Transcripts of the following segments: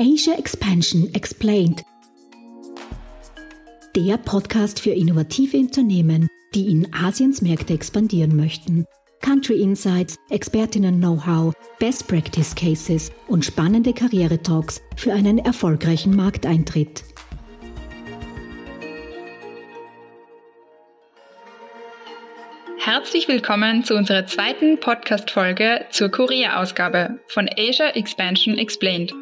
Asia Expansion Explained. Der Podcast für innovative Unternehmen, die in Asiens Märkte expandieren möchten. Country Insights, Expertinnen-Know-how, Best Practice Cases und spannende Karriere-Talks für einen erfolgreichen Markteintritt. Herzlich willkommen zu unserer zweiten Podcast-Folge zur Korea-Ausgabe von Asia Expansion Explained,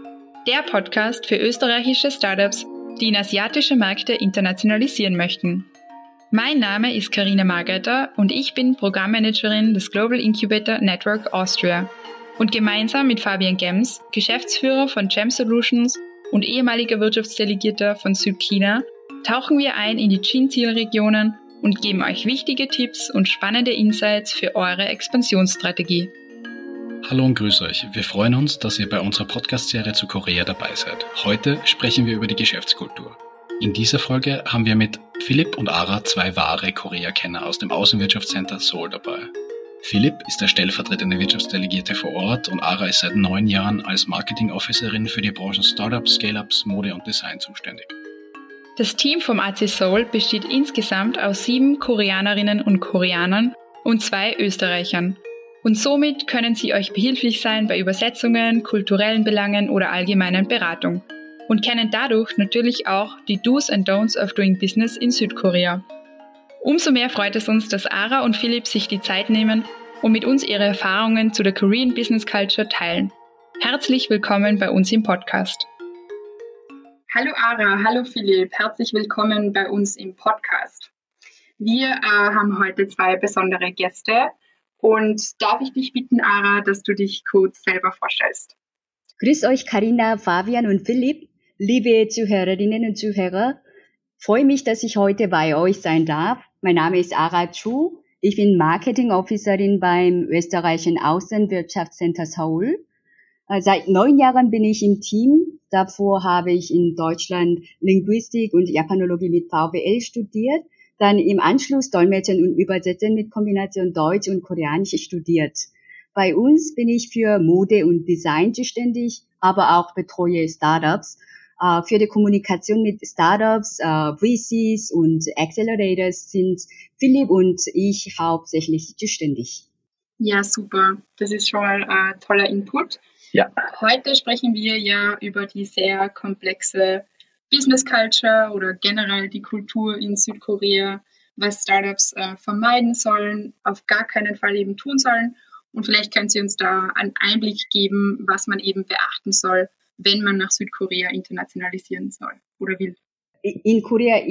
der Podcast für österreichische Startups, die in asiatische Märkte internationalisieren möchten. Mein Name ist Karina Margeter und ich bin Programmmanagerin des Global Incubator Network Austria. Und gemeinsam mit Fabian Gems, Geschäftsführer von Gem Solutions und ehemaliger Wirtschaftsdelegierter von Südchina, tauchen wir ein in die Chin-Zielregionen und geben euch wichtige Tipps und spannende Insights für eure Expansionsstrategie. Hallo und grüß euch. Wir freuen uns, dass ihr bei unserer Podcast-Serie zu Korea dabei seid. Heute sprechen wir über die Geschäftskultur. In dieser Folge haben wir mit Philipp und Ara zwei wahre Korea-Kenner aus dem Außenwirtschaftscenter Seoul dabei. Philipp ist der stellvertretende Wirtschaftsdelegierte vor Ort und Ara ist seit neun Jahren als Marketing Officerin für die Branchen Startups, Scale-Ups, Mode und Design zuständig. Das Team vom AC Soul besteht insgesamt aus sieben Koreanerinnen und Koreanern und zwei Österreichern. Und somit können sie euch behilflich sein bei Übersetzungen, kulturellen Belangen oder allgemeinen Beratung. Und kennen dadurch natürlich auch die Do's and Don'ts of Doing Business in Südkorea. Umso mehr freut es uns, dass Ara und Philipp sich die Zeit nehmen und mit uns ihre Erfahrungen zu der Korean Business Culture teilen. Herzlich willkommen bei uns im Podcast. Hallo Ara, hallo Philipp, herzlich willkommen bei uns im Podcast. Wir äh, haben heute zwei besondere Gäste und darf ich dich bitten, Ara, dass du dich kurz selber vorstellst? Grüß euch, Karina, Fabian und Philipp, liebe Zuhörerinnen und Zuhörer. Freue mich, dass ich heute bei euch sein darf. Mein Name ist Ara Chu. Ich bin Marketing Officerin beim österreichischen Außenwirtschaftscenter Seoul. Äh, seit neun Jahren bin ich im Team. Davor habe ich in Deutschland Linguistik und Japanologie mit VWL studiert. Dann im Anschluss Dolmetschen und Übersetzen mit Kombination Deutsch und Koreanisch studiert. Bei uns bin ich für Mode und Design zuständig, aber auch betreue Startups. Uh, für die Kommunikation mit Startups, uh, VCs und Accelerators sind Philipp und ich hauptsächlich zuständig. Ja, super. Das ist schon mal ein toller Input. Ja. Heute sprechen wir ja über die sehr komplexe Business Culture oder generell die Kultur in Südkorea, was Startups äh, vermeiden sollen, auf gar keinen Fall eben tun sollen. Und vielleicht können Sie uns da einen Einblick geben, was man eben beachten soll, wenn man nach Südkorea internationalisieren soll oder will. In Korea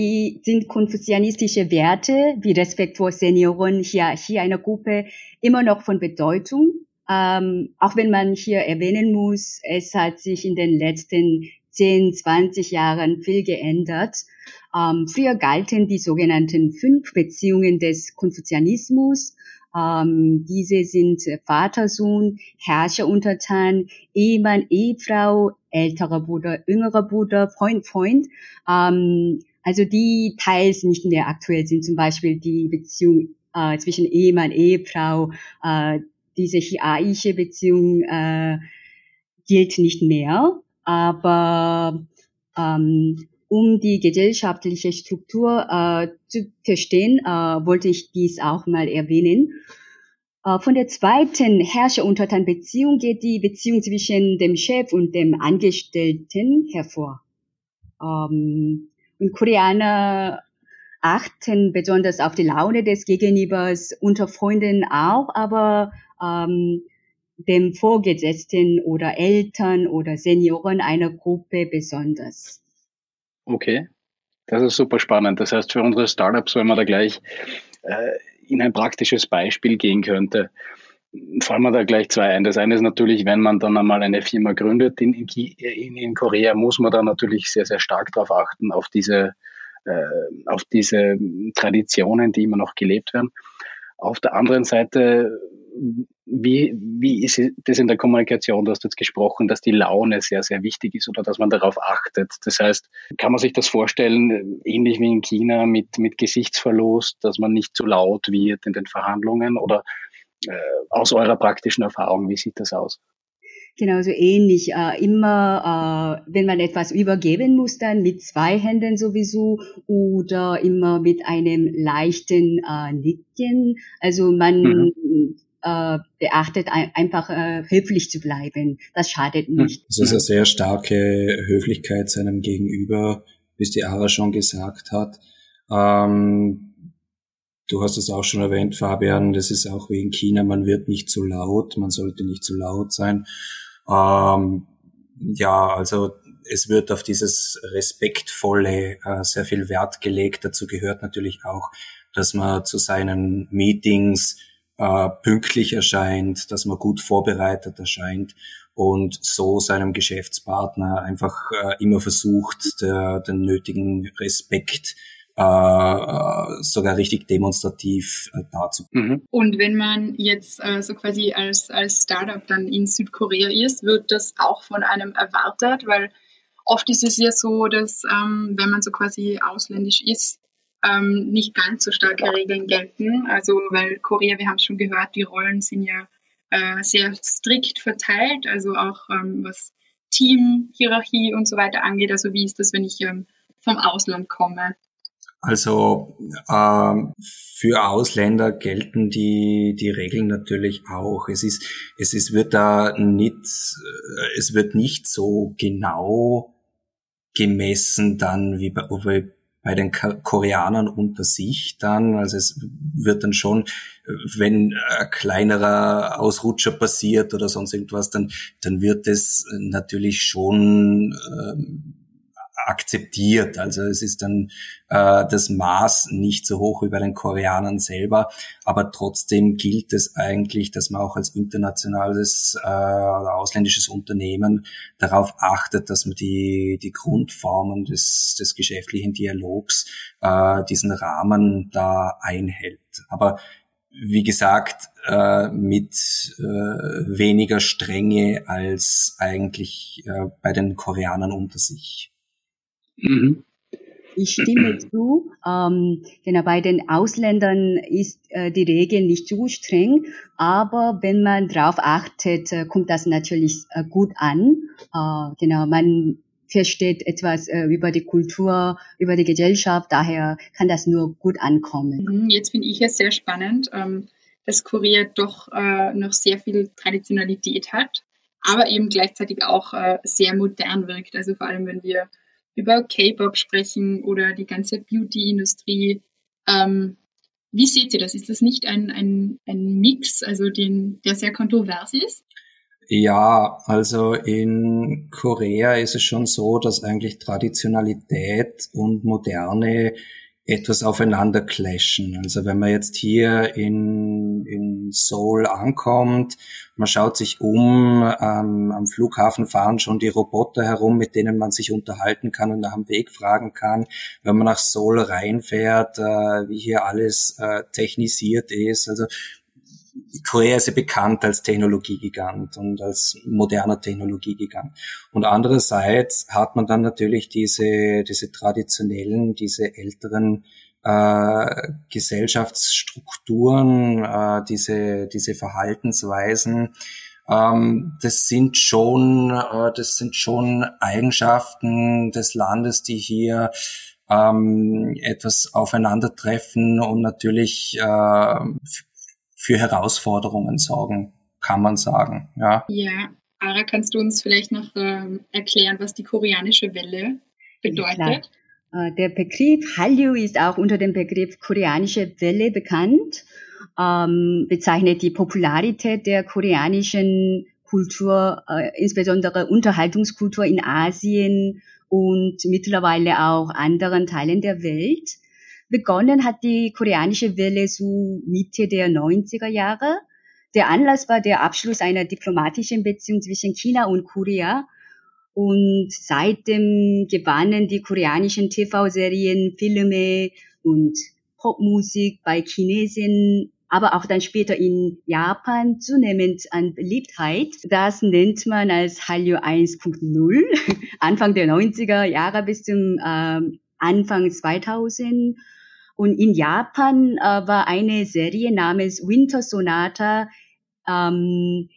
sind konfuzianistische Werte wie Respekt vor Senioren, Hierarchie einer Gruppe immer noch von Bedeutung. Ähm, auch wenn man hier erwähnen muss, es hat sich in den letzten 10, 20 Jahren viel geändert. Ähm, früher galten die sogenannten fünf Beziehungen des Konfuzianismus. Ähm, diese sind Vater, Sohn, Herrscher, Untertan, Ehemann, Ehefrau, älterer Bruder, jüngerer Bruder, Freund, Freund. Ähm, also die teils nicht mehr aktuell sind, zum Beispiel die Beziehung äh, zwischen Ehemann, Ehefrau, äh, diese hierarchische Beziehung äh, gilt nicht mehr, aber ähm, um die gesellschaftliche Struktur äh, zu verstehen, äh, wollte ich dies auch mal erwähnen. Äh, von der zweiten Herrscher-Untertan-Beziehung geht die Beziehung zwischen dem Chef und dem Angestellten hervor. Ähm, und Koreaner achten besonders auf die Laune des Gegenübers, unter Freunden auch, aber ähm, dem Vorgesetzten oder Eltern oder Senioren einer Gruppe besonders. Okay, das ist super spannend. Das heißt, für unsere Startups, wenn man da gleich äh, in ein praktisches Beispiel gehen könnte, fallen mir da gleich zwei ein. Das eine ist natürlich, wenn man dann einmal eine Firma gründet in, in, in Korea, muss man da natürlich sehr, sehr stark darauf achten, auf diese, äh, auf diese Traditionen, die immer noch gelebt werden. Auf der anderen Seite wie, wie ist das in der Kommunikation? Du hast jetzt gesprochen, dass die Laune sehr, sehr wichtig ist oder dass man darauf achtet. Das heißt, kann man sich das vorstellen, ähnlich wie in China mit, mit Gesichtsverlust, dass man nicht zu laut wird in den Verhandlungen oder äh, aus eurer praktischen Erfahrung, wie sieht das aus? Genauso ähnlich. Äh, immer, äh, wenn man etwas übergeben muss, dann mit zwei Händen sowieso oder immer mit einem leichten äh, Nicken. Also man mhm. Äh, beachtet ein, einfach äh, höflich zu bleiben. Das schadet nicht. Das ist eine sehr starke Höflichkeit seinem Gegenüber, wie es die Ara schon gesagt hat. Ähm, Du hast es auch schon erwähnt, Fabian, das ist auch wie in China, man wird nicht zu laut, man sollte nicht zu laut sein. Ähm, ja, also es wird auf dieses Respektvolle äh, sehr viel Wert gelegt. Dazu gehört natürlich auch, dass man zu seinen Meetings äh, pünktlich erscheint, dass man gut vorbereitet erscheint und so seinem Geschäftspartner einfach äh, immer versucht, der, den nötigen Respekt äh, sogar richtig demonstrativ äh, dazu. Mhm. Und wenn man jetzt äh, so quasi als, als Startup dann in Südkorea ist, wird das auch von einem erwartet, weil oft ist es ja so, dass ähm, wenn man so quasi ausländisch ist, ähm, nicht ganz so starke Regeln gelten. Also weil Korea, wir haben es schon gehört, die Rollen sind ja äh, sehr strikt verteilt, also auch ähm, was Team, und so weiter angeht. Also wie ist das, wenn ich ähm, vom Ausland komme? Also ähm, für Ausländer gelten die die Regeln natürlich auch. Es ist es ist wird da nicht es wird nicht so genau gemessen dann wie bei, bei den Koreanern unter sich dann. Also es wird dann schon, wenn ein kleinerer Ausrutscher passiert oder sonst irgendwas, dann, dann wird es natürlich schon ähm, akzeptiert. Also es ist dann äh, das Maß nicht so hoch wie bei den Koreanern selber, aber trotzdem gilt es eigentlich, dass man auch als internationales äh, oder ausländisches Unternehmen darauf achtet, dass man die, die Grundformen des, des geschäftlichen Dialogs, äh, diesen Rahmen da einhält. Aber wie gesagt, äh, mit äh, weniger Strenge als eigentlich äh, bei den Koreanern unter sich. Mhm. Ich stimme zu. Ähm, genau, bei den Ausländern ist äh, die Regel nicht zu streng, aber wenn man darauf achtet, äh, kommt das natürlich äh, gut an. Äh, genau, man versteht etwas äh, über die Kultur, über die Gesellschaft, daher kann das nur gut ankommen. Mhm, jetzt finde ich es sehr spannend, ähm, dass Korea doch äh, noch sehr viel Traditionalität hat, aber eben gleichzeitig auch äh, sehr modern wirkt. Also vor allem, wenn wir über K-Pop sprechen oder die ganze Beauty-Industrie. Ähm, wie seht ihr das? Ist das nicht ein, ein, ein Mix, also den, der sehr kontrovers ist? Ja, also in Korea ist es schon so, dass eigentlich Traditionalität und Moderne etwas aufeinander clashen. Also wenn man jetzt hier in, in Seoul ankommt, man schaut sich um, ähm, am Flughafen fahren schon die Roboter herum, mit denen man sich unterhalten kann und nach dem Weg fragen kann. Wenn man nach Seoul reinfährt, äh, wie hier alles äh, technisiert ist. Also Korea ist ja bekannt als Technologiegigant und als moderner Technologiegigant. Und andererseits hat man dann natürlich diese, diese traditionellen, diese älteren äh, Gesellschaftsstrukturen, äh, diese, diese Verhaltensweisen, ähm, das sind schon, äh, das sind schon Eigenschaften des Landes, die hier ähm, etwas aufeinandertreffen und natürlich äh, für Herausforderungen sorgen, kann man sagen. Ja, ja. Ara, kannst du uns vielleicht noch ähm, erklären, was die koreanische Welle bedeutet? Ja, äh, der Begriff Hallyu ist auch unter dem Begriff koreanische Welle bekannt, ähm, bezeichnet die Popularität der koreanischen Kultur, äh, insbesondere Unterhaltungskultur in Asien und mittlerweile auch anderen Teilen der Welt. Begonnen hat die koreanische Welle so Mitte der 90er Jahre. Der Anlass war der Abschluss einer diplomatischen Beziehung zwischen China und Korea. Und seitdem gewannen die koreanischen TV-Serien, Filme und Popmusik bei Chinesen, aber auch dann später in Japan zunehmend an Beliebtheit. Das nennt man als Hallyu 1.0, Anfang der 90er Jahre bis zum ähm, Anfang 2000. Und in Japan äh, war eine Serie namens Winter Sonata ähm,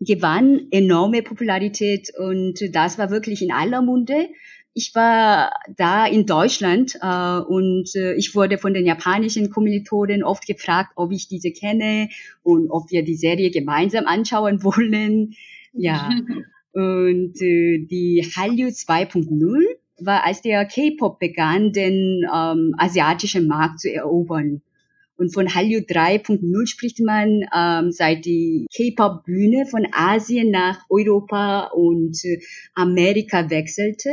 gewann enorme Popularität und das war wirklich in aller Munde. Ich war da in Deutschland äh, und äh, ich wurde von den japanischen Kommilitonen oft gefragt, ob ich diese kenne und ob wir die Serie gemeinsam anschauen wollen. Ja. und äh, die Hallyu 2.0 war, als der K-Pop begann, den ähm, asiatischen Markt zu erobern. Und von Hallyu 3.0 spricht man ähm, seit die K-Pop-Bühne von Asien nach Europa und äh, Amerika wechselte.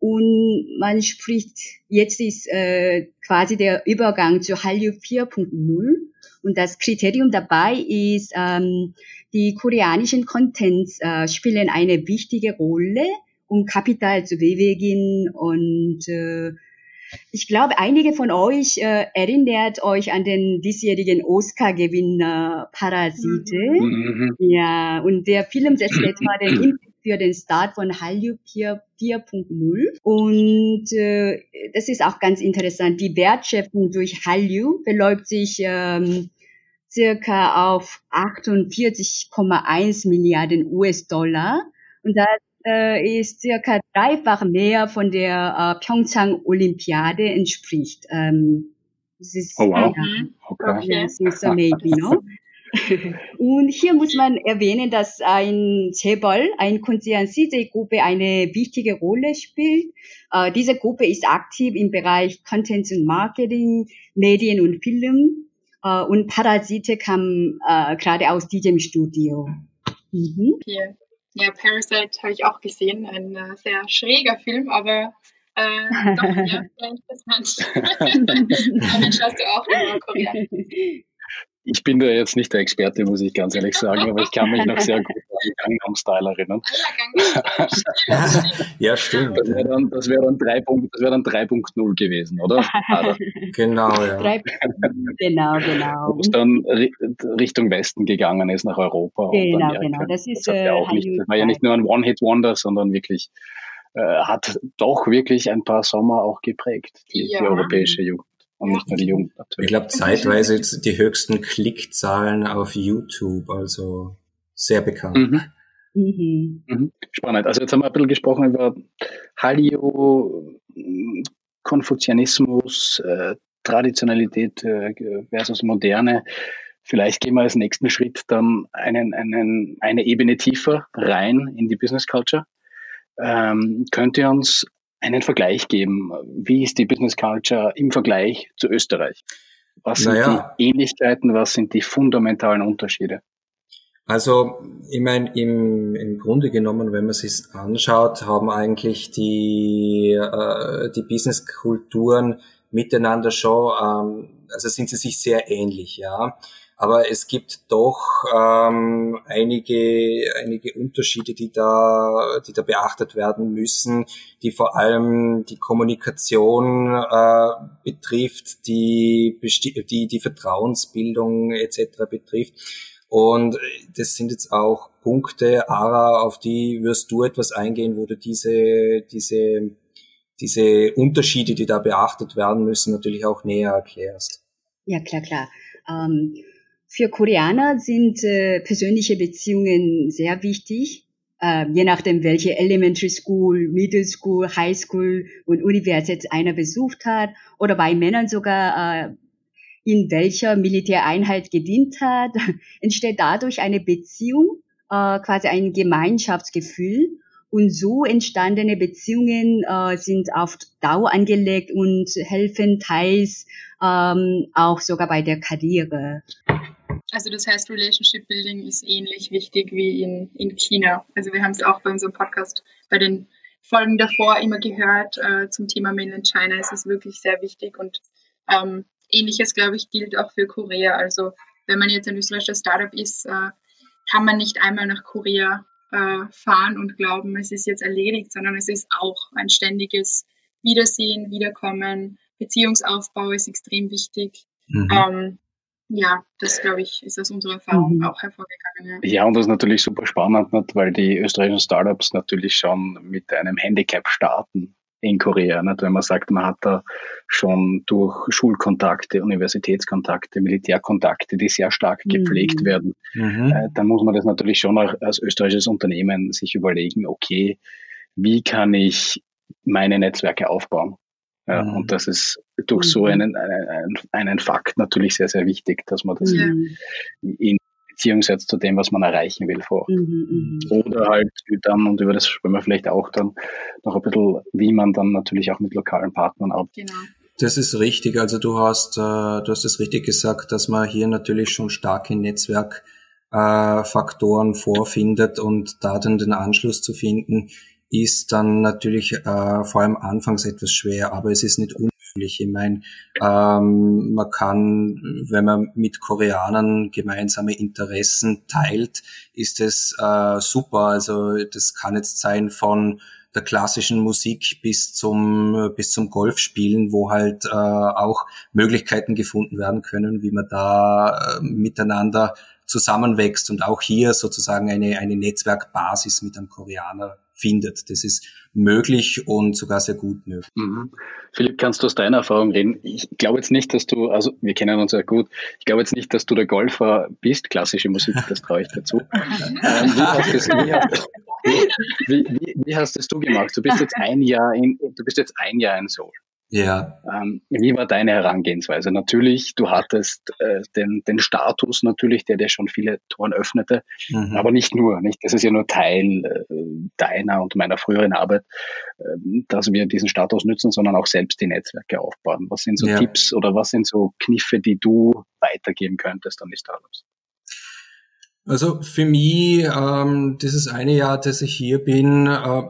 Und man spricht, jetzt ist äh, quasi der Übergang zu Hallyu 4.0. Und das Kriterium dabei ist, ähm, die koreanischen Contents äh, spielen eine wichtige Rolle, um Kapital zu bewegen und äh, ich glaube, einige von euch äh, erinnert euch an den diesjährigen Oscar-Gewinner Parasite. Mhm. Ja, und der Film setzt etwa den Impact für den Start von Hallyu 4.0. Und äh, das ist auch ganz interessant. Die Wertschöpfung durch Hallyu beläuft sich ähm, circa auf 48,1 Milliarden US-Dollar. Und das äh, ist circa dreifach mehr von der äh, Pyeongchang-Olympiade entspricht. Ähm, ist, oh wow. Ja, mhm. okay. Yes. Maybe, no? Und hier muss man erwähnen, dass ein Cebol, ein Konzern CJ-Gruppe eine wichtige Rolle spielt. Äh, diese Gruppe ist aktiv im Bereich Content und Marketing, Medien und Film. Äh, und Parasite kam äh, gerade aus diesem Studio. Mhm. Okay. Ja, Parasite habe ich auch gesehen. Ein äh, sehr schräger Film, aber äh, doch, ja, sehr interessant. Damit schaust du auch immer Korea. Ich bin da jetzt nicht der Experte, muss ich ganz ehrlich sagen, aber ich kann mich noch sehr gut an Gangnam Style erinnern. ja, stimmt. Das wäre dann, das wär dann 3.0 gewesen, oder? genau, ja. genau, genau. Wo es dann Richtung Westen gegangen ist, nach Europa. Genau, genau. Das, ist, das, ja auch nicht, das war ja nicht nur ein One-Hit-Wonder, sondern wirklich äh, hat doch wirklich ein paar Sommer auch geprägt, die, ja. die europäische Jugend und nicht nur die Jugend natürlich. Ich glaube, zeitweise jetzt die höchsten Klickzahlen auf YouTube, also sehr bekannt. Mhm. Mhm. Mhm. Spannend. Also jetzt haben wir ein bisschen gesprochen über Hallyu, Konfuzianismus, äh, Traditionalität äh, versus Moderne. Vielleicht gehen wir als nächsten Schritt dann einen, einen, eine Ebene tiefer rein in die Business Culture. Ähm, könnt ihr uns einen Vergleich geben. Wie ist die Business Culture im Vergleich zu Österreich? Was sind naja. die Ähnlichkeiten, was sind die fundamentalen Unterschiede? Also, ich meine, im, im Grunde genommen, wenn man sich anschaut, haben eigentlich die, äh, die Business-Kulturen miteinander schon, ähm, also sind sie sich sehr ähnlich, ja. Aber es gibt doch ähm, einige, einige Unterschiede, die da, die da beachtet werden müssen, die vor allem die Kommunikation äh, betrifft, die, die, die Vertrauensbildung etc. betrifft. Und das sind jetzt auch Punkte, Ara, auf die wirst du etwas eingehen, wo du diese, diese, diese Unterschiede, die da beachtet werden müssen, natürlich auch näher erklärst. Ja, klar, klar. Ähm, für Koreaner sind äh, persönliche Beziehungen sehr wichtig, äh, je nachdem, welche Elementary School, Middle School, High School und Universität einer besucht hat oder bei Männern sogar äh, in welcher Militäreinheit gedient hat, entsteht dadurch eine Beziehung, äh, quasi ein Gemeinschaftsgefühl. Und so entstandene Beziehungen äh, sind auf Dauer angelegt und helfen teils ähm, auch sogar bei der Karriere. Also das heißt, Relationship Building ist ähnlich wichtig wie in, in China. Also wir haben es auch bei unserem Podcast bei den Folgen davor immer gehört äh, zum Thema Mainland China. Es ist wirklich sehr wichtig und ähm, ähnliches, glaube ich, gilt auch für Korea. Also wenn man jetzt ein österreichischer Startup ist, äh, kann man nicht einmal nach Korea äh, fahren und glauben, es ist jetzt erledigt, sondern es ist auch ein ständiges Wiedersehen, Wiederkommen, Beziehungsaufbau ist extrem wichtig. Mhm. Ähm, ja, das glaube ich, ist aus unserer Erfahrung mhm. auch hervorgegangen. Ja. ja, und das ist natürlich super spannend, nicht? weil die österreichischen Startups natürlich schon mit einem Handicap starten. in Korea. Nicht? Wenn man sagt, man hat da schon durch Schulkontakte, Universitätskontakte, Militärkontakte, die sehr stark mhm. gepflegt werden, mhm. äh, dann muss man das natürlich schon auch als österreichisches Unternehmen sich überlegen, okay, wie kann ich meine Netzwerke aufbauen? Ja, mhm. Und das ist durch so mhm. einen, einen, einen Fakt natürlich sehr, sehr wichtig, dass man das in, in Beziehung setzt zu dem, was man erreichen will vor. Mhm, mhm, Oder halt dann, und über das sprechen wir vielleicht auch dann noch ein bisschen, wie man dann natürlich auch mit lokalen Partnern arbeitet. Genau. Das ist richtig. Also du hast, äh, du hast es richtig gesagt, dass man hier natürlich schon starke Netzwerkfaktoren äh, vorfindet und da dann den Anschluss zu finden, ist dann natürlich äh, vor allem anfangs etwas schwer, aber es ist nicht unmöglich. Ich meine, ähm, man kann, wenn man mit Koreanern gemeinsame Interessen teilt, ist es äh, super. Also das kann jetzt sein von der klassischen Musik bis zum bis zum Golfspielen, wo halt äh, auch Möglichkeiten gefunden werden können, wie man da äh, miteinander zusammenwächst und auch hier sozusagen eine eine Netzwerkbasis mit einem Koreaner findet. Das ist möglich und sogar sehr gut möglich. Mhm. Philipp, kannst du aus deiner Erfahrung reden? Ich glaube jetzt nicht, dass du, also wir kennen uns ja gut, ich glaube jetzt nicht, dass du der Golfer bist, klassische Musik, das traue ich dazu. ähm, wie, hast das, wie, hast, wie, wie, wie hast das du gemacht? Du bist jetzt ein Jahr in, du bist jetzt ein Jahr in Seoul. Ja. Ähm, wie war deine Herangehensweise? Natürlich, du hattest äh, den, den Status natürlich, der dir schon viele Toren öffnete, mhm. aber nicht nur. Nicht, das ist ja nur Teil äh, deiner und meiner früheren Arbeit, äh, dass wir diesen Status nützen, sondern auch selbst die Netzwerke aufbauen. Was sind so ja. Tipps oder was sind so Kniffe, die du weitergeben könntest an die Startups? Also für mich, ähm, dieses eine Jahr, dass ich hier bin, äh,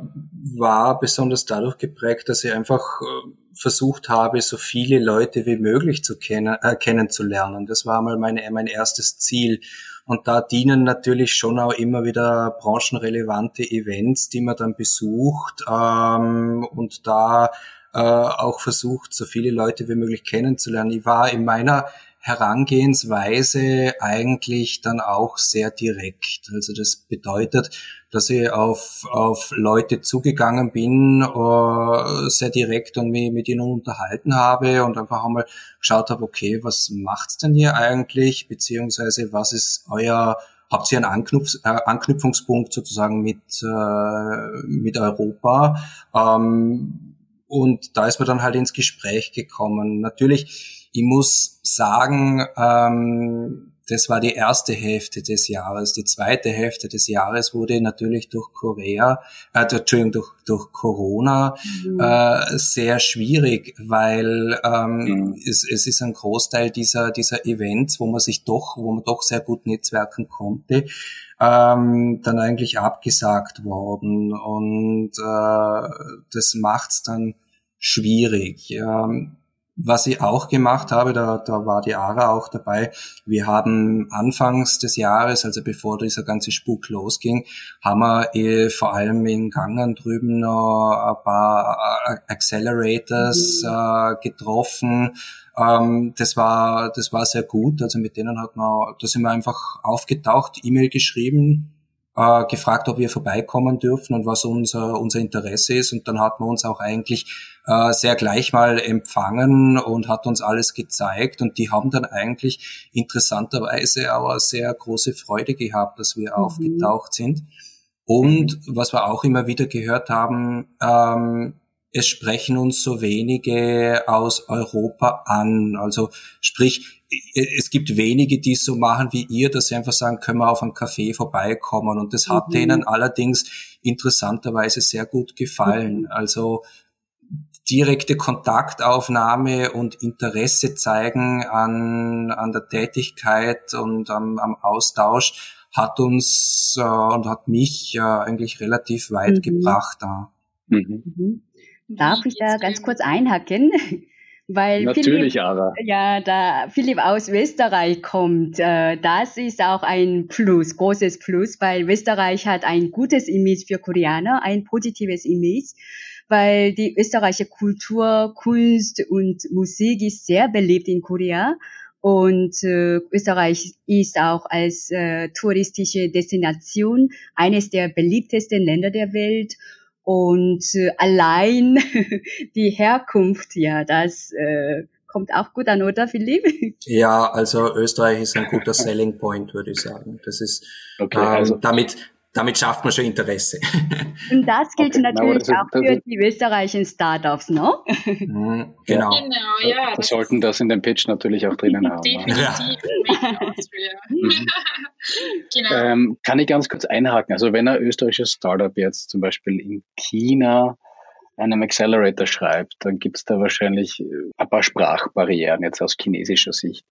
war besonders dadurch geprägt, dass ich einfach äh, versucht habe, so viele Leute wie möglich zu kennen, äh, kennenzulernen. Das war mal meine, mein erstes Ziel. Und da dienen natürlich schon auch immer wieder branchenrelevante Events, die man dann besucht ähm, und da äh, auch versucht, so viele Leute wie möglich kennenzulernen. Ich war in meiner Herangehensweise eigentlich dann auch sehr direkt. Also das bedeutet, dass ich auf, auf Leute zugegangen bin, uh, sehr direkt und mich mit ihnen unterhalten habe und einfach einmal geschaut habe, okay, was macht's denn hier eigentlich, beziehungsweise was ist euer Habt ihr einen Anknüpf äh, Anknüpfungspunkt sozusagen mit, äh, mit Europa? Ähm, und da ist man dann halt ins Gespräch gekommen. Natürlich, ich muss sagen, ähm, das war die erste Hälfte des Jahres. Die zweite Hälfte des Jahres wurde natürlich durch Korea, äh, Entschuldigung, durch, durch Corona mhm. äh, sehr schwierig, weil ähm, mhm. es, es ist ein Großteil dieser, dieser Events, wo man sich doch, wo man doch sehr gut netzwerken konnte, ähm, dann eigentlich abgesagt worden. Und äh, das macht's dann schwierig. Ähm, was ich auch gemacht habe, da, da war die ARA auch dabei, wir haben anfangs des Jahres, also bevor dieser ganze Spuk losging, haben wir eh vor allem in Gangen drüben noch ein paar äh, Accelerators mhm. äh, getroffen. Ähm, das war, das war sehr gut. Also mit denen hat man, da sind wir einfach aufgetaucht, E-Mail geschrieben, äh, gefragt, ob wir vorbeikommen dürfen und was unser, unser Interesse ist. Und dann hat man uns auch eigentlich äh, sehr gleich mal empfangen und hat uns alles gezeigt. Und die haben dann eigentlich interessanterweise aber sehr große Freude gehabt, dass wir mhm. aufgetaucht sind. Und was wir auch immer wieder gehört haben, ähm, es sprechen uns so wenige aus Europa an. Also sprich, es gibt wenige, die es so machen wie ihr, dass sie einfach sagen, können wir auf einen Café vorbeikommen. Und das hat mhm. denen allerdings interessanterweise sehr gut gefallen. Mhm. Also direkte Kontaktaufnahme und Interesse zeigen an, an der Tätigkeit und am, am Austausch hat uns äh, und hat mich äh, eigentlich relativ weit mhm. gebracht da. Mhm. mhm. Darf ich da ganz kurz einhacken? Weil Natürlich, Philipp, aber. Ja, da Philipp aus Österreich kommt, äh, das ist auch ein Plus, großes Plus, weil Österreich hat ein gutes Image für Koreaner, ein positives Image, weil die österreichische Kultur, Kunst und Musik ist sehr beliebt in Korea. Und äh, Österreich ist auch als äh, touristische Destination eines der beliebtesten Länder der Welt. Und äh, allein die Herkunft, ja, das äh, kommt auch gut an, oder Philipp? Ja, also Österreich ist ein guter Selling Point, würde ich sagen. Das ist okay, ähm, also damit damit schafft man schon Interesse. Und das gilt okay, natürlich das, auch für die österreichischen Startups, ne? Mhm, genau. Genau, ja. Wir sollten das in dem Pitch natürlich auch drinnen haben. Definitiv. Ja. Mhm. genau. Ähm, kann ich ganz kurz einhaken? Also wenn ein österreichisches Startup jetzt zum Beispiel in China einem Accelerator schreibt, dann gibt es da wahrscheinlich äh, ein paar Sprachbarrieren jetzt aus chinesischer Sicht.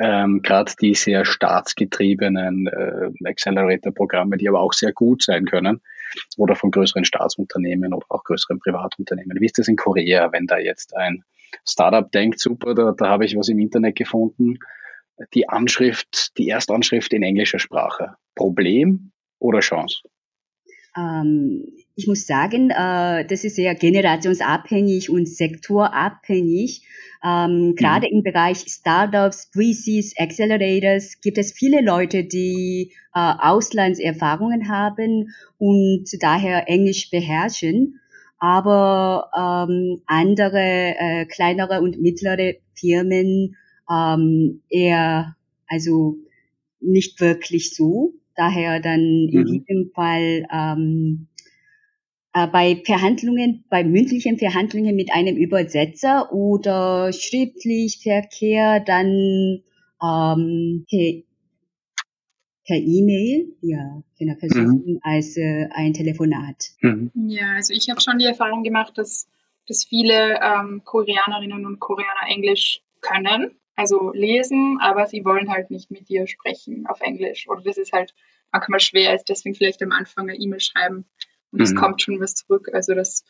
Ähm, Gerade die sehr staatsgetriebenen äh, Accelerator-Programme, die aber auch sehr gut sein können, oder von größeren Staatsunternehmen oder auch größeren Privatunternehmen. Wie ist das in Korea, wenn da jetzt ein Startup denkt, super, da, da habe ich was im Internet gefunden, die Anschrift, die Erstanschrift in englischer Sprache. Problem oder Chance? Ähm, ich muss sagen, äh, das ist sehr generationsabhängig und sektorabhängig. Ähm, mhm. Gerade im Bereich Startups, VCs, Accelerators gibt es viele Leute, die äh, Auslandserfahrungen haben und daher Englisch beherrschen. Aber ähm, andere äh, kleinere und mittlere Firmen eher also nicht wirklich so. Daher dann in mhm. diesem Fall ähm, äh, bei Verhandlungen, bei mündlichen Verhandlungen mit einem Übersetzer oder schriftlich Verkehr dann ähm, per, per E-Mail, ja, genau, versuchen mhm. als äh, ein Telefonat. Mhm. Ja, also ich habe schon die Erfahrung gemacht, dass, dass viele ähm, Koreanerinnen und Koreaner Englisch können also lesen, aber sie wollen halt nicht mit dir sprechen auf Englisch. Oder das ist halt manchmal schwer, ist deswegen vielleicht am Anfang eine E-Mail schreiben und es mhm. kommt schon was zurück. Also das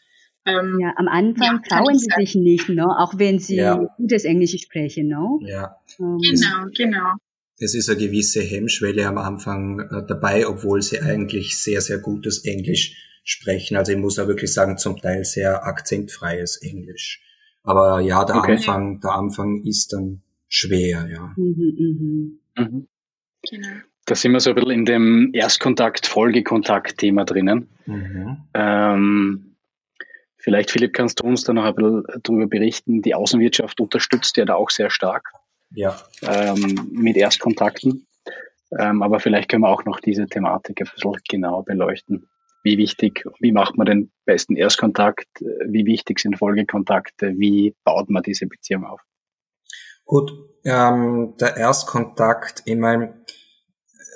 ähm, ja, am Anfang ja, trauen sie sich nicht, ne? auch wenn sie ja. gutes Englisch sprechen. Ne? Ja. Ähm, genau, genau. Es ist eine gewisse Hemmschwelle am Anfang äh, dabei, obwohl sie eigentlich sehr, sehr gutes Englisch sprechen. Also ich muss auch wirklich sagen, zum Teil sehr akzentfreies Englisch. Aber ja, der okay. Anfang, der Anfang ist dann schwer, ja. Mhm, mh. mhm. Genau. Da sind wir so ein bisschen in dem Erstkontakt, Folgekontakt-Thema drinnen. Mhm. Ähm, vielleicht, Philipp, kannst du uns da noch ein bisschen darüber berichten. Die Außenwirtschaft unterstützt ja da auch sehr stark ja. ähm, mit Erstkontakten. Ähm, aber vielleicht können wir auch noch diese Thematik ein bisschen genauer beleuchten. Wie wichtig, wie macht man den besten Erstkontakt? Wie wichtig sind Folgekontakte? Wie baut man diese Beziehung auf? Gut, ähm, der Erstkontakt, ich meine,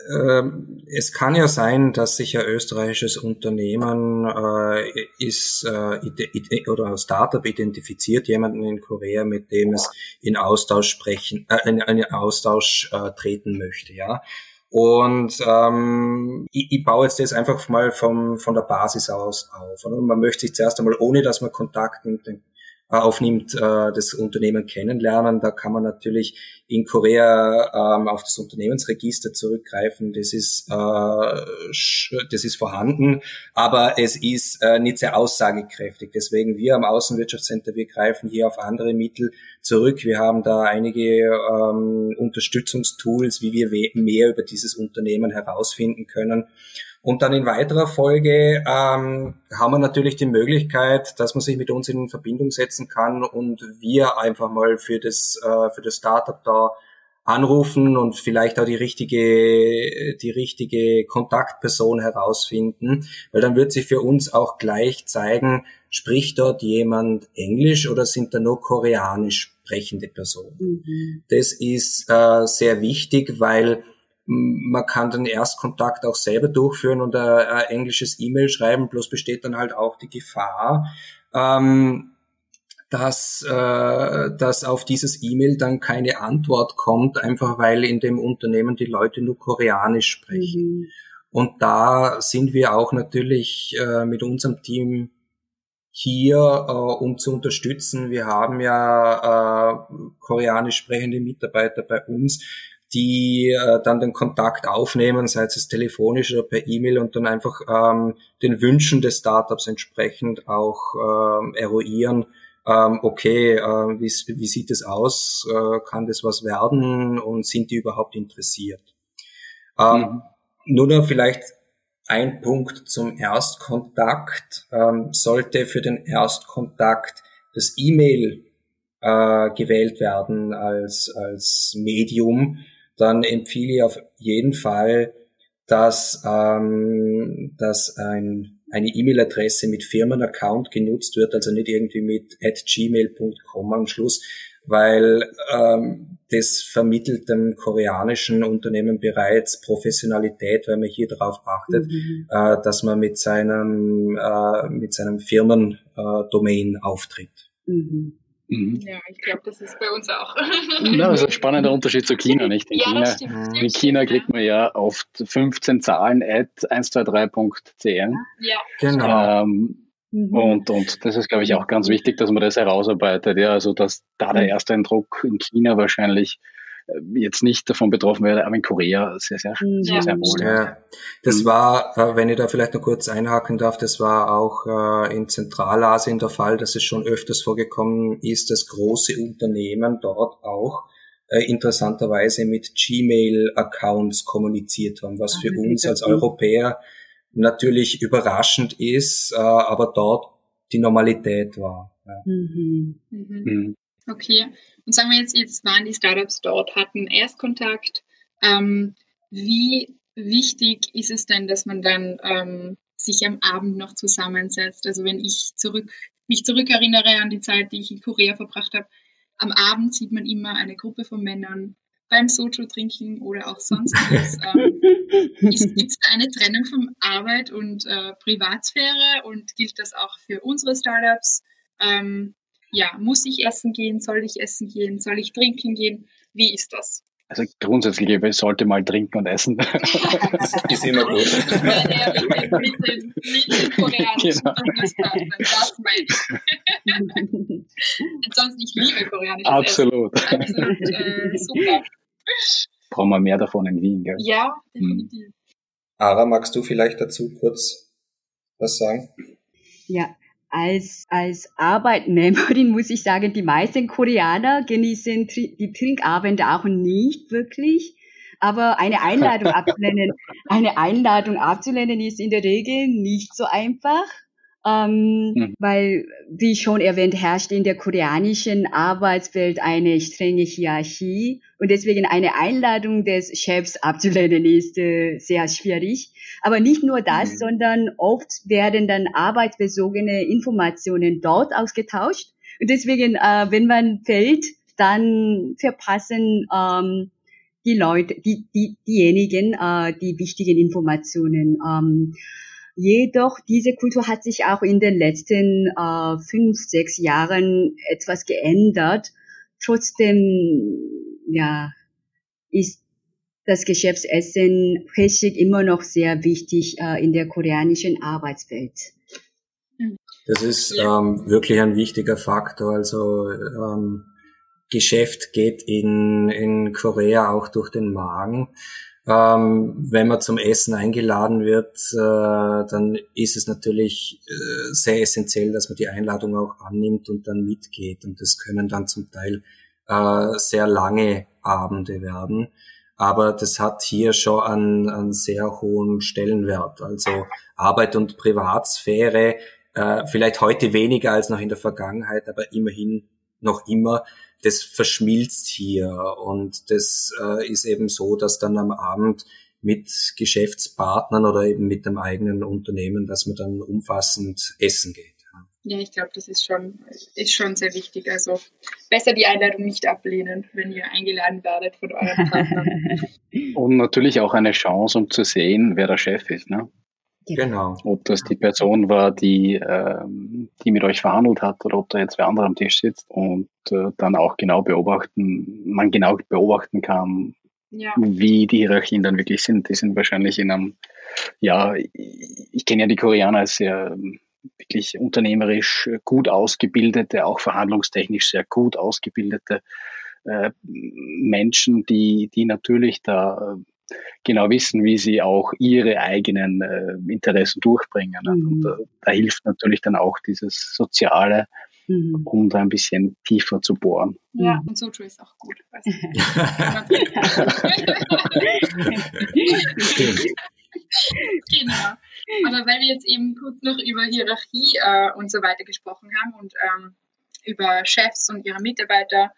äh, es kann ja sein, dass sich ein österreichisches Unternehmen äh, ist äh, oder ein Startup identifiziert jemanden in Korea, mit dem es in Austausch sprechen, äh, in einen Austausch äh, treten möchte, ja. Und ähm, ich, ich baue jetzt das einfach mal vom, von der Basis aus auf. Und man möchte sich zuerst einmal, ohne dass man Kontakt mit den aufnimmt, äh, das Unternehmen kennenlernen. Da kann man natürlich in Korea ähm, auf das Unternehmensregister zurückgreifen. Das ist, äh, das ist vorhanden, aber es ist äh, nicht sehr aussagekräftig. Deswegen wir am Außenwirtschaftscenter, wir greifen hier auf andere Mittel zurück. Wir haben da einige ähm, Unterstützungstools, wie wir mehr über dieses Unternehmen herausfinden können. Und dann in weiterer Folge ähm, haben wir natürlich die Möglichkeit, dass man sich mit uns in Verbindung setzen kann und wir einfach mal für das, äh, für das Startup da anrufen und vielleicht auch die richtige, die richtige Kontaktperson herausfinden, weil dann wird sich für uns auch gleich zeigen, spricht dort jemand Englisch oder sind da nur koreanisch sprechende Personen. Mhm. Das ist äh, sehr wichtig, weil man kann den Erstkontakt auch selber durchführen und ein, ein englisches E-Mail schreiben, bloß besteht dann halt auch die Gefahr, ähm, dass, äh, dass auf dieses E-Mail dann keine Antwort kommt, einfach weil in dem Unternehmen die Leute nur Koreanisch sprechen. Mhm. Und da sind wir auch natürlich äh, mit unserem Team hier, äh, um zu unterstützen. Wir haben ja äh, koreanisch sprechende Mitarbeiter bei uns, die äh, dann den Kontakt aufnehmen, sei es telefonisch oder per E-Mail und dann einfach ähm, den Wünschen des Startups entsprechend auch ähm, eruieren. Ähm, okay, äh, wie, wie sieht es aus? Äh, kann das was werden? Und sind die überhaupt interessiert? Ähm, mhm. Nur noch vielleicht ein Punkt zum Erstkontakt. Ähm, sollte für den Erstkontakt das E-Mail äh, gewählt werden als, als Medium, dann empfehle ich auf jeden Fall, dass, ähm, dass ein, eine E-Mail-Adresse mit Firmenaccount genutzt wird, also nicht irgendwie mit at gmail.com am Schluss, weil ähm, das vermittelt dem koreanischen Unternehmen bereits Professionalität, weil man hier darauf achtet, mhm. äh, dass man mit seinem äh, mit seinem Firmendomain äh, auftritt. Mhm. Mhm. Ja, ich glaube, das ist bei uns auch. ja, das ist ein spannender Unterschied zu China, nicht? In, ja, China, stimmt, in China kriegt man ja oft 15 Zahlen at 123.cn. Ja, genau. Ähm, mhm. und, und das ist, glaube ich, auch ganz wichtig, dass man das herausarbeitet. Ja, also, dass da der mhm. erste Eindruck in China wahrscheinlich äh, jetzt nicht davon betroffen wäre, aber in Korea sehr, sehr, mhm. sehr, sehr wohl. Ja. Das mhm. war, äh, wenn ich da vielleicht noch kurz einhaken darf, das war auch äh, in Zentralasien der Fall, dass es schon öfters vorgekommen ist, dass große Unternehmen dort auch interessanterweise mit Gmail-Accounts kommuniziert haben, was für ah, uns als Europäer natürlich überraschend ist, aber dort die Normalität war. Mhm. Mhm. Okay. Und sagen wir jetzt, jetzt waren die Startups dort, hatten Erstkontakt. Ähm, wie wichtig ist es denn, dass man dann ähm, sich am Abend noch zusammensetzt? Also wenn ich zurück, mich zurückerinnere an die Zeit, die ich in Korea verbracht habe, am Abend sieht man immer eine Gruppe von Männern beim Soju trinken oder auch sonst was. ähm, Gibt es da eine Trennung von Arbeit und äh, Privatsphäre und gilt das auch für unsere Startups? Ähm, ja, muss ich essen gehen? Soll ich essen gehen? Soll ich trinken gehen? Wie ist das? Also grundsätzlich ich sollte mal trinken und essen. ist immer gut. genau. Das meine ich. Ansonsten, ich liebe koreanisches Absolut. Essen. Absolut. Äh, super. Brauchen wir mehr davon in Wien, gell? Ja, definitiv. Hm. Ara, magst du vielleicht dazu kurz was sagen? Ja, als, als Arbeitnehmerin muss ich sagen, die meisten Koreaner genießen die Trinkabende auch nicht wirklich. Aber eine Einladung abzulehnen, eine Einladung abzulehnen ist in der Regel nicht so einfach ähm, mhm. weil, wie schon erwähnt, herrscht in der koreanischen Arbeitswelt eine strenge Hierarchie und deswegen eine Einladung des Chefs abzulehnen ist äh, sehr schwierig. Aber nicht nur das, mhm. sondern oft werden dann arbeitsbezogene Informationen dort ausgetauscht und deswegen, äh, wenn man fällt, dann verpassen ähm, die Leute, die, die, diejenigen, äh, die wichtigen Informationen. Ähm, Jedoch diese Kultur hat sich auch in den letzten äh, fünf, sechs Jahren etwas geändert. Trotzdem, ja, ist das Geschäftsessen Pesik immer noch sehr wichtig äh, in der koreanischen Arbeitswelt. Das ist ähm, wirklich ein wichtiger Faktor. Also ähm, Geschäft geht in, in Korea auch durch den Magen. Ähm, wenn man zum Essen eingeladen wird, äh, dann ist es natürlich äh, sehr essentiell, dass man die Einladung auch annimmt und dann mitgeht. Und das können dann zum Teil äh, sehr lange Abende werden. Aber das hat hier schon einen, einen sehr hohen Stellenwert. Also Arbeit und Privatsphäre, äh, vielleicht heute weniger als noch in der Vergangenheit, aber immerhin noch immer das verschmilzt hier und das äh, ist eben so, dass dann am Abend mit Geschäftspartnern oder eben mit dem eigenen Unternehmen, dass man dann umfassend essen geht. Ja, ich glaube, das ist schon, ist schon sehr wichtig. Also besser die Einladung nicht ablehnen, wenn ihr eingeladen werdet von euren Partnern. Und natürlich auch eine Chance, um zu sehen, wer der Chef ist. Ne? Genau. Ob das die Person war, die, äh, die mit euch verhandelt hat oder ob da jetzt wer andere am Tisch sitzt und äh, dann auch genau beobachten, man genau beobachten kann, ja. wie die Hierarchien dann wirklich sind. Die sind wahrscheinlich in einem, ja, ich, ich kenne ja die Koreaner als sehr wirklich unternehmerisch gut ausgebildete, auch verhandlungstechnisch sehr gut ausgebildete äh, Menschen, die, die natürlich da genau wissen, wie sie auch ihre eigenen äh, Interessen durchbringen. Mhm. Und äh, da hilft natürlich dann auch dieses Soziale, mhm. um da ein bisschen tiefer zu bohren. Ja, mhm. und Soju ist auch gut. genau. Aber weil wir jetzt eben kurz noch über Hierarchie äh, und so weiter gesprochen haben und ähm, über Chefs und ihre Mitarbeiter.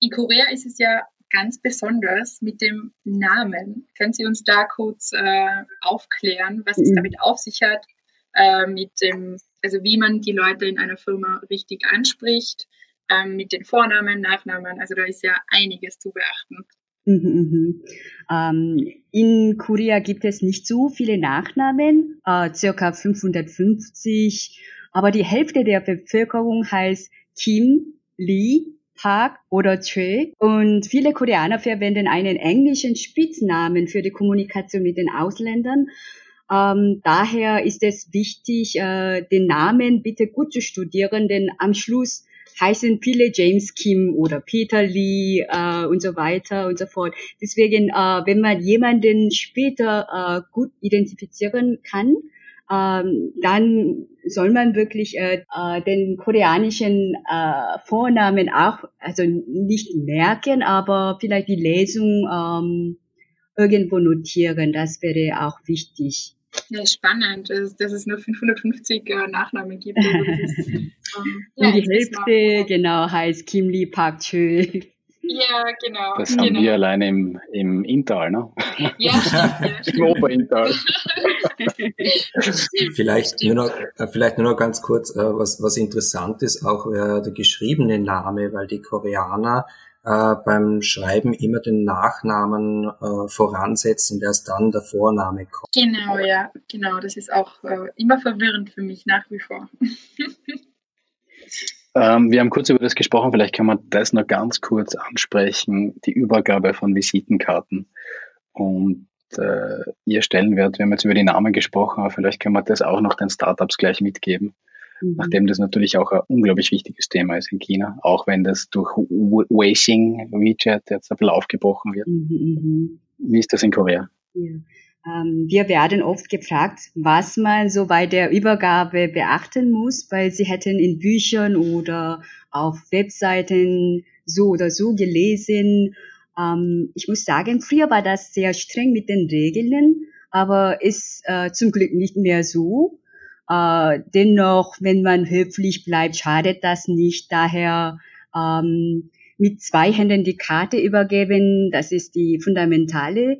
In Korea ist es ja ganz besonders mit dem Namen. Können Sie uns da kurz äh, aufklären, was es mhm. damit auf sich hat, äh, mit dem, also wie man die Leute in einer Firma richtig anspricht, äh, mit den Vornamen, Nachnamen. Also da ist ja einiges zu beachten. Mhm, mhm. Ähm, in Korea gibt es nicht so viele Nachnamen, äh, circa 550, aber die Hälfte der Bevölkerung heißt Kim, Lee, Park oder Choi. Und viele Koreaner verwenden einen englischen Spitznamen für die Kommunikation mit den Ausländern. Ähm, daher ist es wichtig, äh, den Namen bitte gut zu studieren, denn am Schluss heißen viele James Kim oder Peter Lee äh, und so weiter und so fort. Deswegen, äh, wenn man jemanden später äh, gut identifizieren kann, ähm, dann soll man wirklich äh, äh, den koreanischen äh, Vornamen auch, also nicht merken, aber vielleicht die Lesung ähm, irgendwo notieren. Das wäre auch wichtig. Ja, spannend, dass, dass es nur 550 äh, Nachnamen gibt. Also ist, ähm, ja, Und die Hälfte, genau, heißt Kim Lee Park Chö. Ja, genau. Das haben genau. wir alleine im, im Intal, ne? Ja, stimmt. Im Oberintal. vielleicht, nur noch, äh, vielleicht nur noch ganz kurz, äh, was, was interessant ist, auch äh, der geschriebene Name, weil die Koreaner äh, beim Schreiben immer den Nachnamen äh, voransetzen und erst dann der Vorname kommt. Genau, ja, genau. Das ist auch äh, immer verwirrend für mich nach wie vor. Ähm, wir haben kurz über das gesprochen, vielleicht kann man das noch ganz kurz ansprechen, die Übergabe von Visitenkarten und äh, ihr Stellenwert. Wir haben jetzt über die Namen gesprochen, aber vielleicht können wir das auch noch den Startups gleich mitgeben, mhm. nachdem das natürlich auch ein unglaublich wichtiges Thema ist in China, auch wenn das durch Weixing, WeChat jetzt ein bisschen aufgebrochen wird. Mhm, mhm. Wie ist das in Korea? Ja. Ähm, wir werden oft gefragt, was man so bei der Übergabe beachten muss, weil sie hätten in Büchern oder auf Webseiten so oder so gelesen. Ähm, ich muss sagen, früher war das sehr streng mit den Regeln, aber ist äh, zum Glück nicht mehr so. Äh, dennoch, wenn man höflich bleibt, schadet das nicht. Daher ähm, mit zwei Händen die Karte übergeben, das ist die fundamentale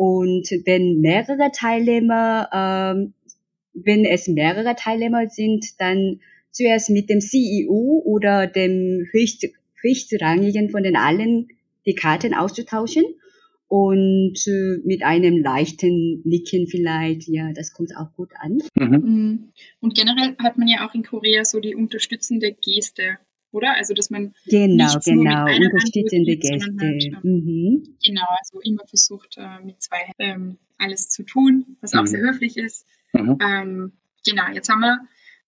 und wenn mehrere Teilnehmer, ähm, wenn es mehrere Teilnehmer sind, dann zuerst mit dem CEO oder dem höchst, höchstrangigen von den allen die Karten auszutauschen und äh, mit einem leichten Nicken vielleicht, ja, das kommt auch gut an. Mhm. mhm. Und generell hat man ja auch in Korea so die unterstützende Geste oder? Also dass man genau, genau, unterstützende Gäste. Halt, mhm. Genau, also immer versucht äh, mit zwei ähm, alles zu tun, was auch mhm. sehr höflich ist. Mhm. Ähm, genau, jetzt haben wir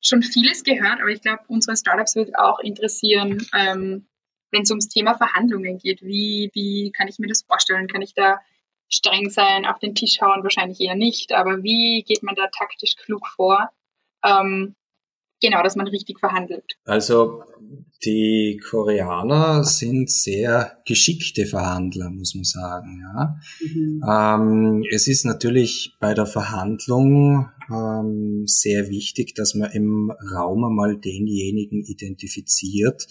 schon vieles gehört, aber ich glaube, unsere Startups wird auch interessieren, ähm, wenn es ums Thema Verhandlungen geht. Wie, wie kann ich mir das vorstellen? Kann ich da streng sein, auf den Tisch hauen? Wahrscheinlich eher nicht, aber wie geht man da taktisch klug vor? Ähm, genau, dass man richtig verhandelt. Also die Koreaner sind sehr geschickte Verhandler, muss man sagen. Ja. Mhm. Ähm, es ist natürlich bei der Verhandlung ähm, sehr wichtig, dass man im Raum einmal denjenigen identifiziert,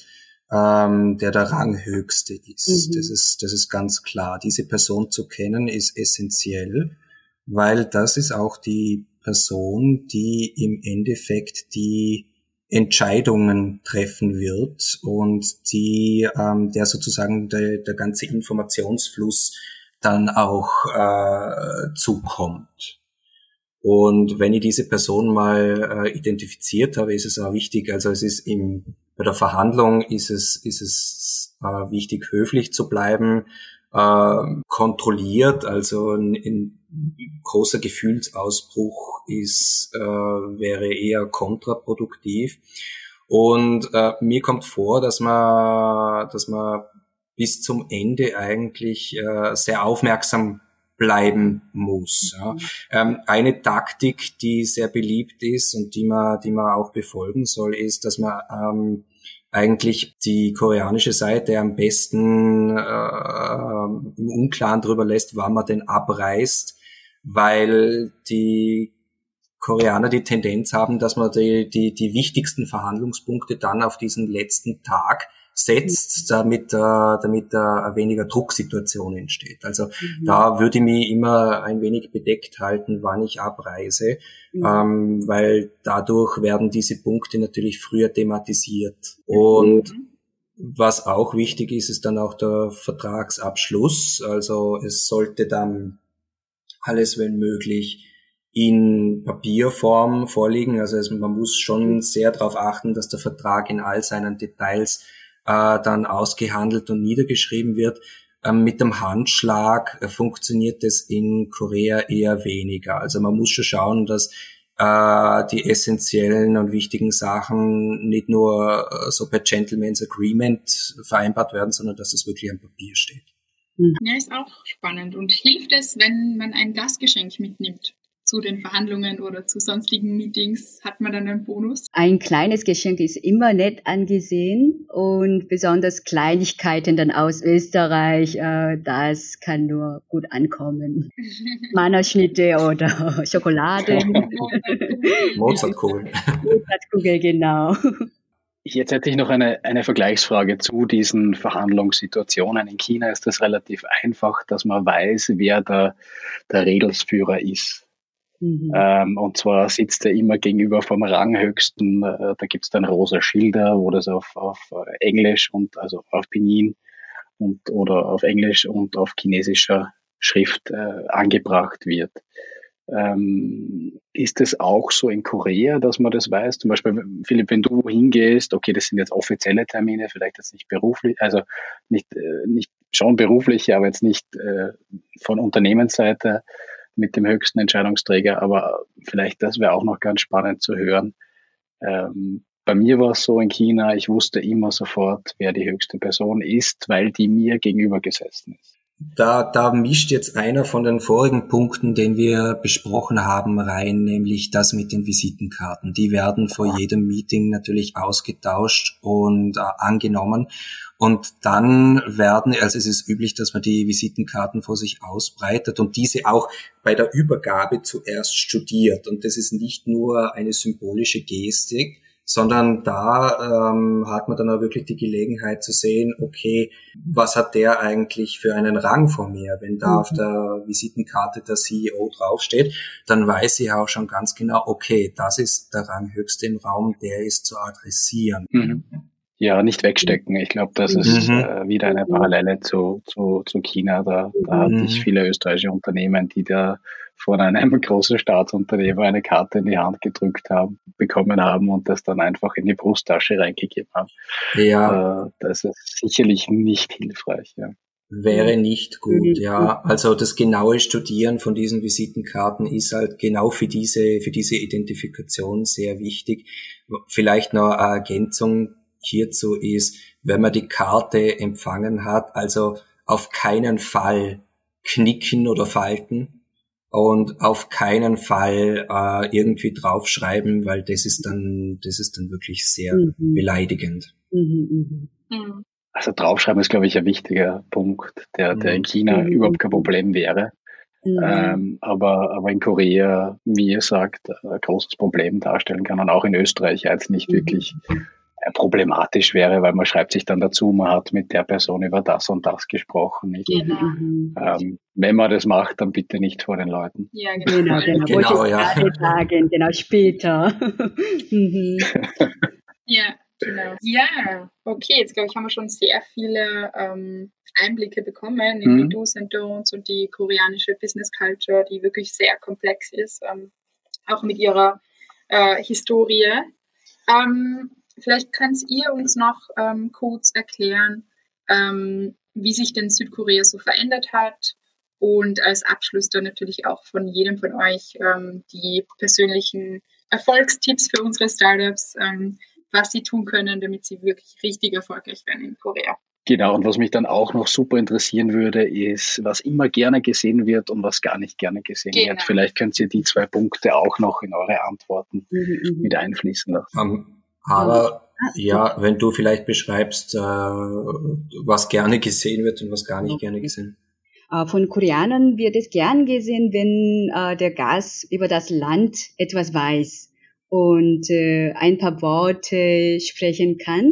ähm, der der Ranghöchste ist. Mhm. Das ist. Das ist ganz klar. Diese Person zu kennen ist essentiell, weil das ist auch die Person, die im Endeffekt die Entscheidungen treffen wird und die ähm, der sozusagen der, der ganze Informationsfluss dann auch äh, zukommt. Und wenn ich diese Person mal äh, identifiziert habe, ist es auch wichtig, also es ist im, bei der Verhandlung ist es, ist es äh, wichtig, höflich zu bleiben, äh, kontrolliert, also ein, ein großer Gefühlsausbruch ist, äh, wäre eher kontraproduktiv. Und äh, mir kommt vor, dass man, dass man bis zum Ende eigentlich äh, sehr aufmerksam bleiben muss. Ja. Ähm, eine Taktik, die sehr beliebt ist und die man, die man auch befolgen soll, ist, dass man ähm, eigentlich die koreanische Seite am besten äh, im Unklaren darüber lässt, wann man denn abreist, weil die Koreaner die Tendenz haben, dass man die, die, die wichtigsten Verhandlungspunkte dann auf diesen letzten Tag setzt, damit, äh, damit äh, weniger Drucksituation entsteht. Also mhm. da würde ich mich immer ein wenig bedeckt halten, wann ich abreise, mhm. ähm, weil dadurch werden diese Punkte natürlich früher thematisiert. Und mhm. was auch wichtig ist, ist dann auch der Vertragsabschluss. Also es sollte dann alles, wenn möglich, in Papierform vorliegen. Also man muss schon sehr darauf achten, dass der Vertrag in all seinen Details äh, dann ausgehandelt und niedergeschrieben wird. Ähm, mit dem Handschlag äh, funktioniert es in Korea eher weniger. Also man muss schon schauen, dass äh, die essentiellen und wichtigen Sachen nicht nur äh, so per Gentleman's Agreement vereinbart werden, sondern dass es wirklich am Papier steht. Ja, ist auch spannend. Und hilft es, wenn man ein Gastgeschenk mitnimmt? zu den Verhandlungen oder zu sonstigen Meetings hat man dann einen Bonus? Ein kleines Geschenk ist immer nett angesehen und besonders Kleinigkeiten dann aus Österreich, äh, das kann nur gut ankommen. Mannerschnitte oder Schokolade. Mozartkugel. Mozartkugel, genau. Jetzt hätte ich noch eine, eine Vergleichsfrage zu diesen Verhandlungssituationen. In China ist das relativ einfach, dass man weiß, wer der, der Redelsführer ist. Mhm. Ähm, und zwar sitzt er immer gegenüber vom Ranghöchsten. Äh, da gibt es dann rosa Schilder, wo das auf, auf Englisch und also auf Pinyin und oder auf Englisch und auf chinesischer Schrift äh, angebracht wird. Ähm, ist es auch so in Korea, dass man das weiß? Zum Beispiel, Philipp, wenn du hingehst, okay, das sind jetzt offizielle Termine, vielleicht jetzt nicht beruflich, also nicht, äh, nicht schon berufliche, aber jetzt nicht äh, von Unternehmensseite mit dem höchsten Entscheidungsträger, aber vielleicht das wäre auch noch ganz spannend zu hören. Ähm, bei mir war es so in China, ich wusste immer sofort, wer die höchste Person ist, weil die mir gegenüber gesessen ist. Da, da mischt jetzt einer von den vorigen Punkten, den wir besprochen haben, rein, nämlich das mit den Visitenkarten. Die werden vor jedem Meeting natürlich ausgetauscht und äh, angenommen. Und dann werden, also es ist üblich, dass man die Visitenkarten vor sich ausbreitet und diese auch bei der Übergabe zuerst studiert. Und das ist nicht nur eine symbolische Gestik, sondern da ähm, hat man dann auch wirklich die Gelegenheit zu sehen, okay, was hat der eigentlich für einen Rang vor mir? Wenn da mhm. auf der Visitenkarte der CEO draufsteht, dann weiß ich auch schon ganz genau, okay, das ist der Ranghöchste im Raum, der ist zu adressieren. Mhm. Ja, nicht wegstecken. Ich glaube, das ist mhm. äh, wieder eine Parallele zu, zu, zu China. Da, da hatte ich mhm. viele österreichische Unternehmen, die da von einem großen Staatsunternehmer eine Karte in die Hand gedrückt haben, bekommen haben und das dann einfach in die Brusttasche reingegeben haben. Ja. Äh, das ist sicherlich nicht hilfreich, ja. Wäre nicht gut, ja. Also das genaue Studieren von diesen Visitenkarten ist halt genau für diese, für diese Identifikation sehr wichtig. Vielleicht noch eine Ergänzung hierzu ist, wenn man die Karte empfangen hat, also auf keinen Fall knicken oder falten, und auf keinen Fall äh, irgendwie draufschreiben, weil das ist dann, das ist dann wirklich sehr mhm. beleidigend. Mhm, mh. Mhm. Also draufschreiben ist, glaube ich, ein wichtiger Punkt, der, der in China mhm. überhaupt kein Problem wäre. Mhm. Ähm, aber, aber in Korea, wie ihr sagt, ein großes Problem darstellen kann und auch in Österreich jetzt nicht mhm. wirklich problematisch wäre, weil man schreibt sich dann dazu, man hat mit der Person über das und das gesprochen. Genau. Ähm, wenn man das macht, dann bitte nicht vor den Leuten. Ja, genau, genau. genau, genau ja. Sagen, genau, später. mhm. ja, genau. Ja, okay, jetzt glaube ich, haben wir schon sehr viele ähm, Einblicke bekommen in mhm. die Do's and Don'ts und die koreanische Business Culture, die wirklich sehr komplex ist, ähm, auch mit ihrer äh, Historie. Ähm, Vielleicht könnt ihr uns noch ähm, kurz erklären, ähm, wie sich denn Südkorea so verändert hat und als Abschluss dann natürlich auch von jedem von euch ähm, die persönlichen Erfolgstipps für unsere Startups, ähm, was sie tun können, damit sie wirklich richtig erfolgreich werden in Korea. Genau, und was mich dann auch noch super interessieren würde, ist, was immer gerne gesehen wird und was gar nicht gerne gesehen genau. wird. Vielleicht könnt ihr die zwei Punkte auch noch in eure Antworten mhm. mhm. mit einfließen lassen. Um, aber ja, wenn du vielleicht beschreibst, äh, was gerne gesehen wird und was gar nicht gerne gesehen. Äh, von Koreanern wird es gern gesehen, wenn äh, der Gast über das Land etwas weiß und äh, ein paar Worte sprechen kann.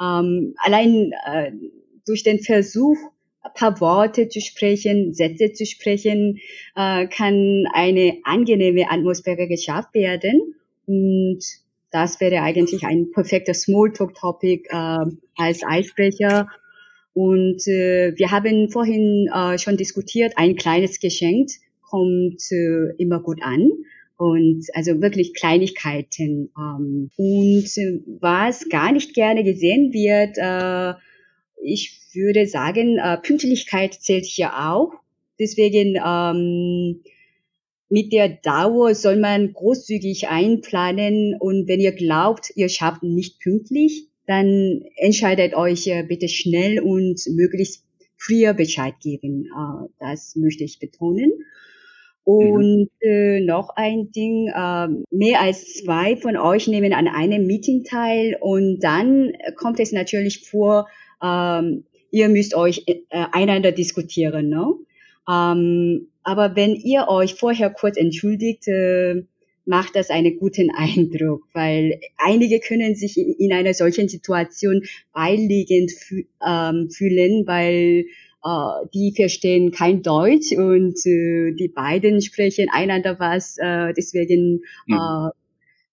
Ähm, allein äh, durch den Versuch, ein paar Worte zu sprechen, Sätze zu sprechen, äh, kann eine angenehme Atmosphäre geschafft werden. Und das wäre eigentlich ein perfekter Smalltalk-Topic äh, als Eisbrecher. Und äh, wir haben vorhin äh, schon diskutiert, ein kleines Geschenk kommt äh, immer gut an. Und also wirklich Kleinigkeiten. Ähm, und äh, was gar nicht gerne gesehen wird, äh, ich würde sagen, äh, Pünktlichkeit zählt hier auch. Deswegen ähm, mit der Dauer soll man großzügig einplanen und wenn ihr glaubt, ihr schafft nicht pünktlich, dann entscheidet euch äh, bitte schnell und möglichst früher Bescheid geben. Äh, das möchte ich betonen. Und mhm. äh, noch ein Ding, äh, mehr als zwei von euch nehmen an einem Meeting teil und dann kommt es natürlich vor, ähm, ihr müsst euch äh, einander diskutieren. Ne? Ähm, aber wenn ihr euch vorher kurz entschuldigt, äh, macht das einen guten Eindruck, weil einige können sich in, in einer solchen Situation beiliegend fü ähm, fühlen, weil äh, die verstehen kein Deutsch und äh, die beiden sprechen einander was. Äh, deswegen mhm.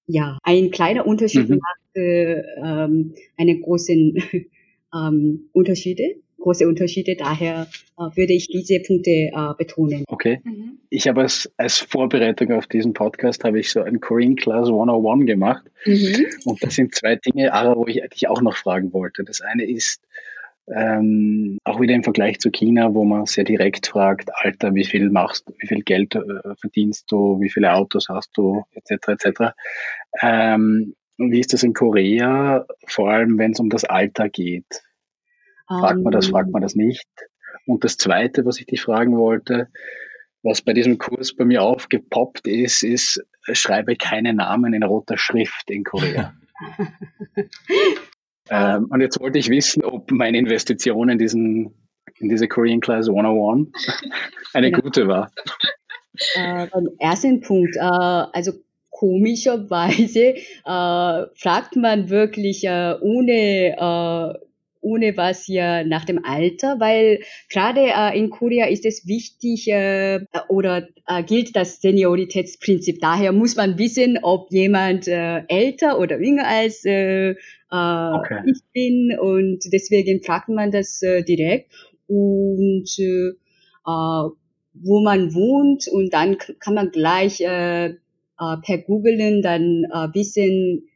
ja, ein kleiner Unterschied mhm. macht äh, ähm, einen großen ähm, Unterschiede große Unterschiede. Daher äh, würde ich diese Punkte äh, betonen. Okay. Mhm. Ich habe als, als Vorbereitung auf diesen Podcast habe ich so ein Korean Class 101 gemacht. Mhm. Und das sind zwei Dinge, Ara, wo ich dich auch noch fragen wollte. Das eine ist, ähm, auch wieder im Vergleich zu China, wo man sehr direkt fragt, Alter, wie viel machst du, wie viel Geld äh, verdienst du, wie viele Autos hast du, etc. etc. Ähm, wie ist das in Korea, vor allem wenn es um das Alter geht? Fragt man das, fragt man das nicht? Und das Zweite, was ich dich fragen wollte, was bei diesem Kurs bei mir aufgepoppt ist, ist, schreibe keine Namen in roter Schrift in Korea. ähm, und jetzt wollte ich wissen, ob meine Investition in diesen, in diese Korean Class 101 eine ja. gute war. Äh, beim ersten Punkt, äh, also komischerweise äh, fragt man wirklich äh, ohne äh, ohne was ja nach dem Alter, weil gerade äh, in Korea ist es wichtig äh, oder äh, gilt das Senioritätsprinzip. Daher muss man wissen, ob jemand äh, älter oder jünger als äh, äh, okay. ich bin und deswegen fragt man das äh, direkt und äh, äh wo man wohnt und dann kann man gleich äh, äh, per Googlen dann äh, wissen,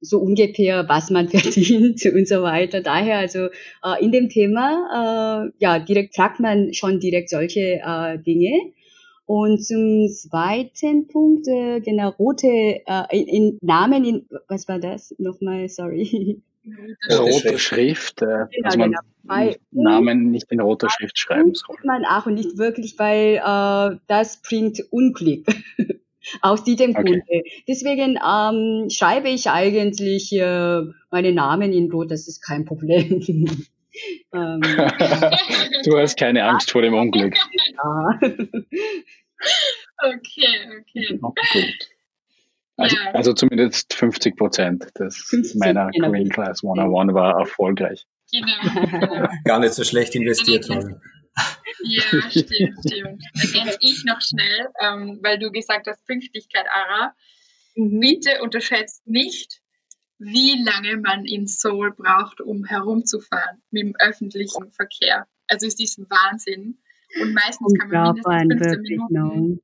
so ungefähr, was man verdient und so weiter. Daher also äh, in dem Thema, äh, ja, direkt fragt man schon direkt solche äh, Dinge. Und zum zweiten Punkt, äh, genau, rote äh, in, in Namen, in, was war das? Nochmal, sorry. Rote Schrift, äh, genau, dass man genau. Namen nicht in roter Schrift schreiben soll. Man auch nicht wirklich, weil äh, das bringt Unglück. Aus diesem okay. Grunde. Deswegen ähm, schreibe ich eigentlich äh, meine Namen in Rot, das ist kein Problem. ähm, du hast keine Angst vor dem Unglück. Ja. okay, okay. gut. Also, ja. also, zumindest 50 Prozent meiner genau. Green Class 101 war erfolgreich. Genau. Gar nicht so schlecht investiert worden. Ja, stimmt, stimmt. Ergänze ich noch schnell, ähm, weil du gesagt hast, Pünktlichkeit, Ara. Mhm. Bitte unterschätzt nicht, wie lange man in Seoul braucht, um herumzufahren mit dem öffentlichen Verkehr. Also es ist Wahnsinn. Und meistens kann man mindestens 15 Minuten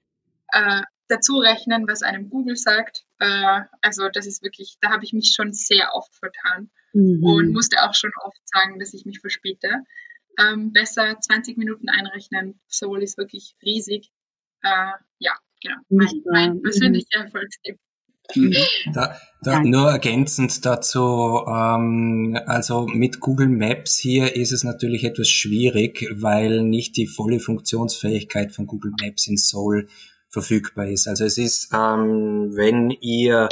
äh, dazu rechnen, was einem Google sagt. Äh, also das ist wirklich, da habe ich mich schon sehr oft vertan mhm. und musste auch schon oft sagen, dass ich mich verspäte ähm, besser 20 Minuten einrechnen. Seoul ist wirklich riesig. Äh, ja, genau. Mein, mein persönlicher Erfolgstipp. Mhm. Da, da nur ergänzend dazu, ähm, also mit Google Maps hier ist es natürlich etwas schwierig, weil nicht die volle Funktionsfähigkeit von Google Maps in Seoul verfügbar ist. Also es ist, ähm, wenn ihr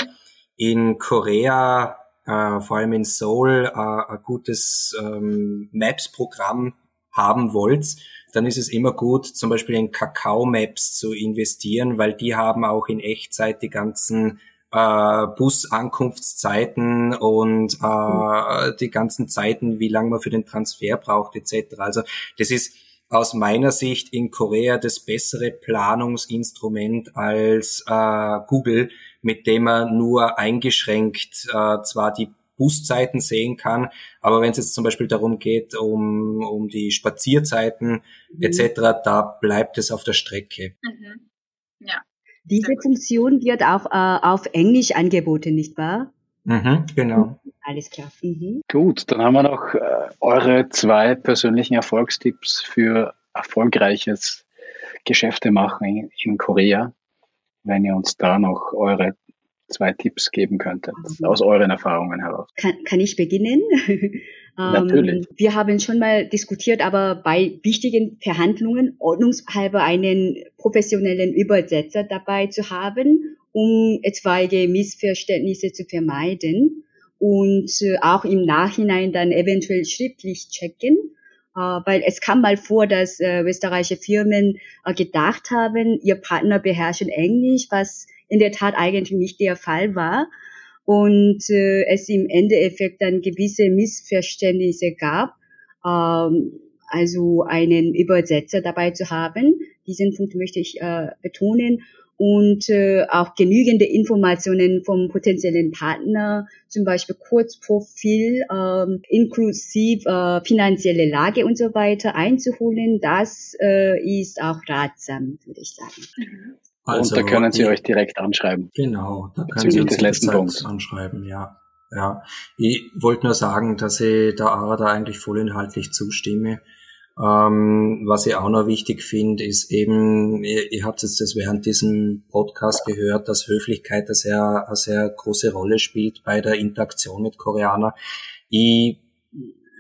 in Korea äh, vor allem in Seoul äh, ein gutes ähm, Maps-Programm haben wollt, dann ist es immer gut, zum Beispiel in Kakao Maps zu investieren, weil die haben auch in Echtzeit die ganzen äh, Busankunftszeiten und äh, die ganzen Zeiten, wie lange man für den Transfer braucht etc. Also das ist aus meiner Sicht in Korea das bessere Planungsinstrument als äh, Google, mit dem man nur eingeschränkt äh, zwar die Buszeiten sehen kann, aber wenn es jetzt zum Beispiel darum geht, um, um die Spazierzeiten mhm. etc., da bleibt es auf der Strecke. Mhm. Ja. Diese Funktion wird auch äh, auf Englisch angeboten, nicht wahr? Mhm, genau. Alles klar. Mhm. Gut, dann haben wir noch äh, eure zwei persönlichen Erfolgstipps für erfolgreiches Geschäfte machen in, in Korea. Wenn ihr uns da noch eure zwei Tipps geben könntet, mhm. aus euren Erfahrungen heraus. Kann, kann ich beginnen? Natürlich. Ähm, wir haben schon mal diskutiert, aber bei wichtigen Verhandlungen ordnungshalber einen professionellen Übersetzer dabei zu haben, um etwaige Missverständnisse zu vermeiden und äh, auch im Nachhinein dann eventuell schriftlich checken, weil es kam mal vor, dass äh, österreichische Firmen äh, gedacht haben, ihr Partner beherrschen Englisch, was in der Tat eigentlich nicht der Fall war und äh, es im Endeffekt dann gewisse Missverständnisse gab. Ähm, also einen Übersetzer dabei zu haben. Diesen Punkt möchte ich äh, betonen und äh, auch genügende Informationen vom potenziellen Partner, zum Beispiel Kurzprofil, ähm, inklusive äh, finanzielle Lage und so weiter einzuholen. Das äh, ist auch ratsam, würde ich sagen. Also, und da können Sie die, euch direkt anschreiben. Genau, da können Sie uns letzten Punkts anschreiben, ja. Ja, ich wollte nur sagen, dass ich der Ara da eigentlich vollinhaltlich zustimme. Ähm, was ich auch noch wichtig finde, ist eben, ihr, ihr habt jetzt das während diesem Podcast gehört, dass Höflichkeit eine sehr, eine sehr große Rolle spielt bei der Interaktion mit Koreaner. Ich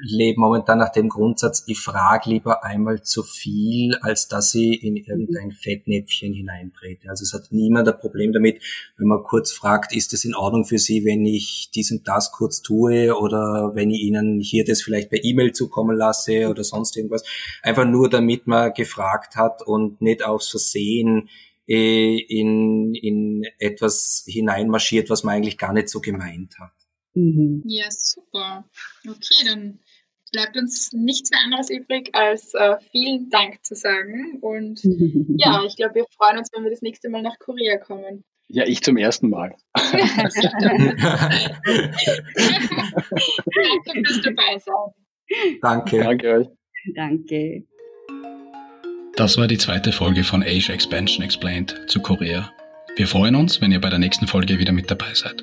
lebe momentan nach dem Grundsatz, ich frage lieber einmal zu viel, als dass ich in irgendein Fettnäpfchen hineintrete. Also es hat niemand ein Problem damit, wenn man kurz fragt, ist es in Ordnung für Sie, wenn ich dies und das kurz tue oder wenn ich Ihnen hier das vielleicht per E-Mail zukommen lasse oder sonst irgendwas. Einfach nur, damit man gefragt hat und nicht aufs Versehen äh, in, in etwas hineinmarschiert, was man eigentlich gar nicht so gemeint hat. Mhm. Ja, super. Okay, dann bleibt uns nichts mehr anderes übrig, als äh, vielen Dank zu sagen. Und ja, ich glaube, wir freuen uns, wenn wir das nächste Mal nach Korea kommen. Ja, ich zum ersten Mal. Danke fürs dabei sein. Danke. Danke euch. Danke. Das war die zweite Folge von Asia Expansion Explained zu Korea. Wir freuen uns, wenn ihr bei der nächsten Folge wieder mit dabei seid.